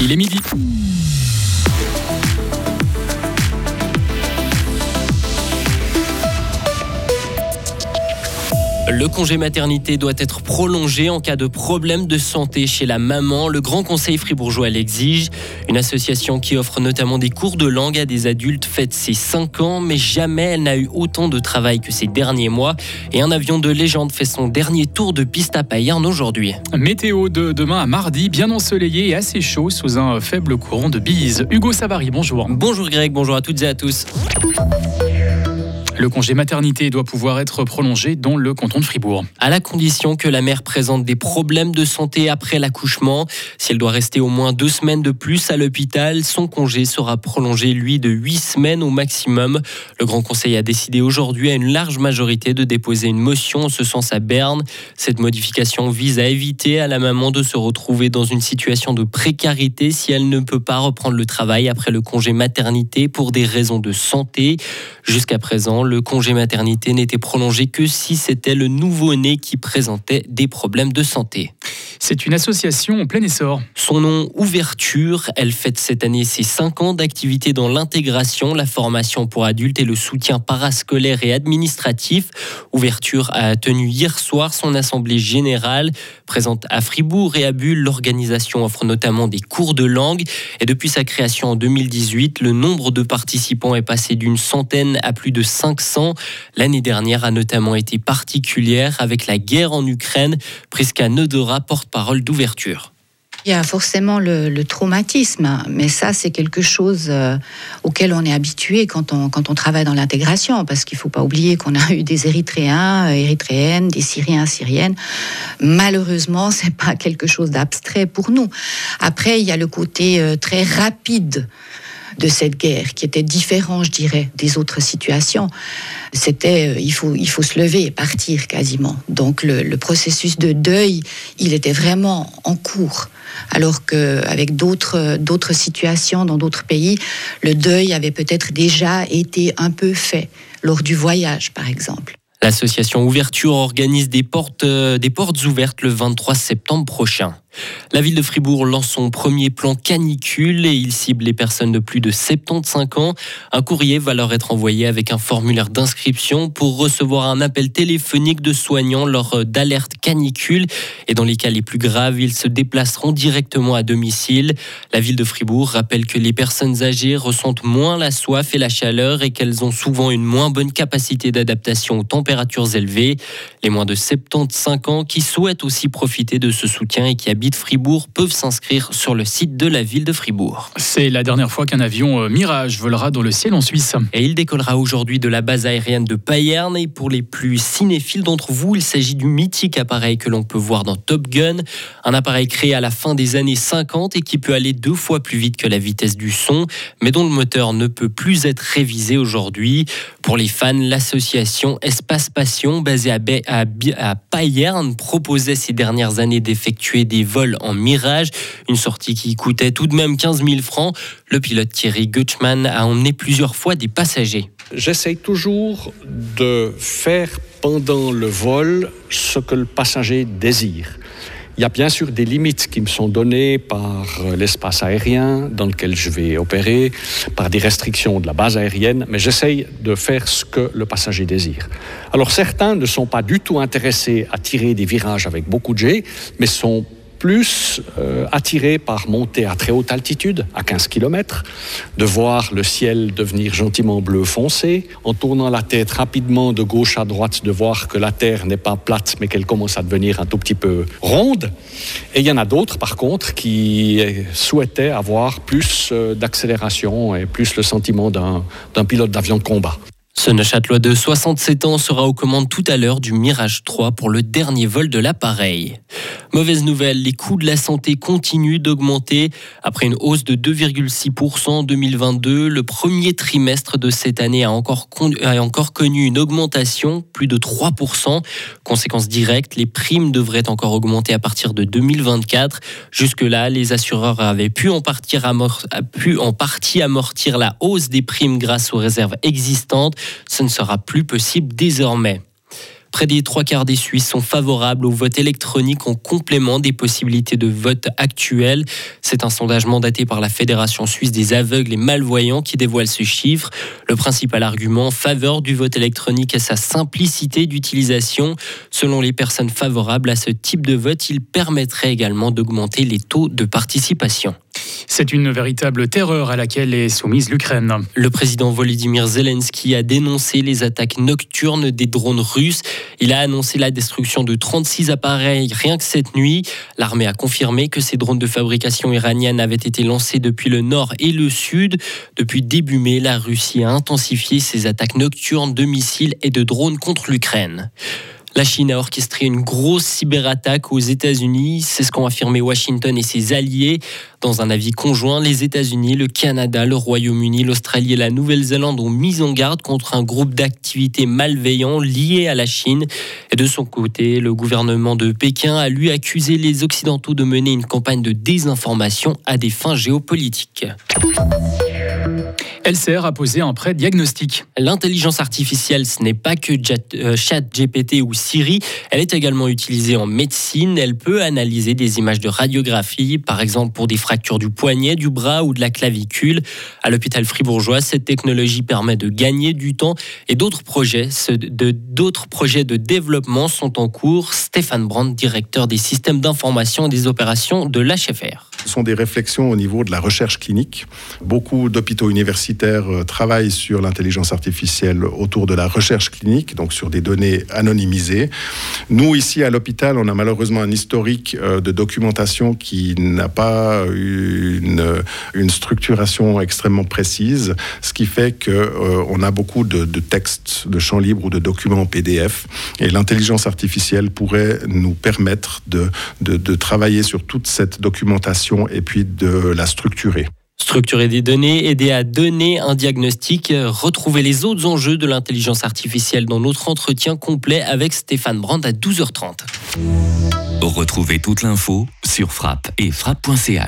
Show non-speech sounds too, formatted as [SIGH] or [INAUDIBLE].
Il est midi. Le congé maternité doit être prolongé en cas de problème de santé chez la maman. Le Grand Conseil fribourgeois l'exige. Une association qui offre notamment des cours de langue à des adultes fête ses 5 ans, mais jamais elle n'a eu autant de travail que ces derniers mois. Et un avion de légende fait son dernier tour de piste à Payerne aujourd'hui. Météo de demain à mardi, bien ensoleillé et assez chaud sous un faible courant de bise. Hugo Savary, bonjour. Bonjour Greg, bonjour à toutes et à tous. Le congé maternité doit pouvoir être prolongé dans le canton de Fribourg. À la condition que la mère présente des problèmes de santé après l'accouchement. Si elle doit rester au moins deux semaines de plus à l'hôpital, son congé sera prolongé, lui, de huit semaines au maximum. Le Grand Conseil a décidé aujourd'hui à une large majorité de déposer une motion en ce sens à Berne. Cette modification vise à éviter à la maman de se retrouver dans une situation de précarité si elle ne peut pas reprendre le travail après le congé maternité pour des raisons de santé. Jusqu'à présent, le congé maternité n'était prolongé que si c'était le nouveau-né qui présentait des problèmes de santé. C'est une association en plein essor. Son nom, Ouverture, elle fête cette année ses 5 ans d'activité dans l'intégration, la formation pour adultes et le soutien parascolaire et administratif. Ouverture a tenu hier soir son assemblée générale. Présente à Fribourg et à Bulle, l'organisation offre notamment des cours de langue. Et depuis sa création en 2018, le nombre de participants est passé d'une centaine à plus de 500. L'année dernière a notamment été particulière avec la guerre en Ukraine. Priska Nodora, d'ouverture. Il y a forcément le, traumatisme, mais ça, c'est quelque chose euh, auquel on est habitué quand on, quand on travaille dans l'intégration, parce qu'il ne faut pas oublier qu'on a eu des Érythréens, euh, Érythréennes, des Syriens, Syriennes. Malheureusement, [LAUGHS] c'est pas quelque chose d'abstrait pour nous. Après, il y a le côté euh, très rapide de cette guerre, qui était différent, je dirais, des autres situations. C'était, euh, il faut, il faut se lever et partir quasiment. Donc le, processus de deuil, il était vraiment en cours. Alors qu'avec d'autres, d'autres situations dans d'autres pays, le deuil avait peut-être déjà été un peu fait lors du voyage, par exemple. L'association Ouverture organise des portes, euh, des portes ouvertes le 23 septembre prochain. La ville de Fribourg lance son premier plan canicule et il cible les personnes de plus de 75 ans. Un courrier va leur être envoyé avec un formulaire d'inscription pour recevoir un appel téléphonique de soignants lors d'alerte canicule. Et dans les cas les plus graves, ils se déplaceront directement à domicile. La ville de Fribourg rappelle que les personnes âgées ressentent moins la soif et la chaleur et qu'elles ont souvent une moins bonne capacité d'adaptation aux températures élevées. Les moins de 75 ans qui souhaitent aussi profiter de ce soutien et qui habitent de Fribourg peuvent s'inscrire sur le site de la ville de Fribourg. C'est la dernière fois qu'un avion euh, Mirage volera dans le ciel en Suisse. Et il décollera aujourd'hui de la base aérienne de Payerne. Et pour les plus cinéphiles d'entre vous, il s'agit du mythique appareil que l'on peut voir dans Top Gun. Un appareil créé à la fin des années 50 et qui peut aller deux fois plus vite que la vitesse du son, mais dont le moteur ne peut plus être révisé aujourd'hui. Pour les fans, l'association Espace Passion, basée à, à, à Payerne, proposait ces dernières années d'effectuer des vol en Mirage, une sortie qui coûtait tout de même 15 000 francs. Le pilote Thierry Gutschmann a emmené plusieurs fois des passagers. J'essaye toujours de faire pendant le vol ce que le passager désire. Il y a bien sûr des limites qui me sont données par l'espace aérien dans lequel je vais opérer, par des restrictions de la base aérienne, mais j'essaye de faire ce que le passager désire. Alors certains ne sont pas du tout intéressés à tirer des virages avec beaucoup de G, mais sont plus euh, attiré par monter à très haute altitude, à 15 km, de voir le ciel devenir gentiment bleu foncé, en tournant la tête rapidement de gauche à droite, de voir que la Terre n'est pas plate, mais qu'elle commence à devenir un tout petit peu ronde. Et il y en a d'autres, par contre, qui souhaitaient avoir plus euh, d'accélération et plus le sentiment d'un pilote d'avion de combat. Ce Neuchâtelois de 67 ans sera aux commandes tout à l'heure du Mirage 3 pour le dernier vol de l'appareil. Mauvaise nouvelle, les coûts de la santé continuent d'augmenter. Après une hausse de 2,6% en 2022, le premier trimestre de cette année a encore, connu une augmentation, plus de 3%. Conséquence directe, les primes devraient encore augmenter à partir de 2024. Jusque-là, les assureurs avaient pu en, pu en partie amortir la hausse des primes grâce aux réserves existantes ce ne sera plus possible désormais. Près des trois quarts des Suisses sont favorables au vote électronique en complément des possibilités de vote actuelles. C'est un sondage mandaté par la Fédération suisse des aveugles et malvoyants qui dévoile ce chiffre. Le principal argument en faveur du vote électronique est sa simplicité d'utilisation. Selon les personnes favorables à ce type de vote, il permettrait également d'augmenter les taux de participation. C'est une véritable terreur à laquelle est soumise l'Ukraine. Le président Volodymyr Zelensky a dénoncé les attaques nocturnes des drones russes. Il a annoncé la destruction de 36 appareils rien que cette nuit. L'armée a confirmé que ces drones de fabrication iranienne avaient été lancés depuis le nord et le sud. Depuis début mai, la Russie a intensifié ses attaques nocturnes de missiles et de drones contre l'Ukraine. La Chine a orchestré une grosse cyberattaque aux États-Unis. C'est ce qu'ont affirmé Washington et ses alliés. Dans un avis conjoint, les États-Unis, le Canada, le Royaume-Uni, l'Australie et la Nouvelle-Zélande ont mis en garde contre un groupe d'activités malveillants liés à la Chine. Et de son côté, le gouvernement de Pékin a lui accusé les Occidentaux de mener une campagne de désinformation à des fins géopolitiques. Elle sert à poser un prêt diagnostic. L'intelligence artificielle, ce n'est pas que euh, ChatGPT ou Siri, elle est également utilisée en médecine. Elle peut analyser des images de radiographie, par exemple pour des fractures du poignet, du bras ou de la clavicule. À l'hôpital fribourgeois, cette technologie permet de gagner du temps et d'autres projets, de, d'autres projets de développement sont en cours. Stéphane Brandt, directeur des systèmes d'information et des opérations de l'HFR. Ce sont des réflexions au niveau de la recherche clinique. Beaucoup d'hôpitaux universitaires euh, travaillent sur l'intelligence artificielle autour de la recherche clinique, donc sur des données anonymisées. Nous, ici à l'hôpital, on a malheureusement un historique euh, de documentation qui n'a pas une, une, structuration extrêmement précise, ce qui fait qu'on euh, a beaucoup de, textes, de champs libres ou de documents en PDF. Et l'intelligence artificielle pourrait nous permettre de travailler sur toute cette documentation et puis de la structurer. Structurer des données, aider à donner un diagnostic, retrouver les autres enjeux de l'intelligence artificielle dans notre entretien complet avec Stéphane Brand à 12h30. Retrouvez toute l'info sur frappe et frappe.ch.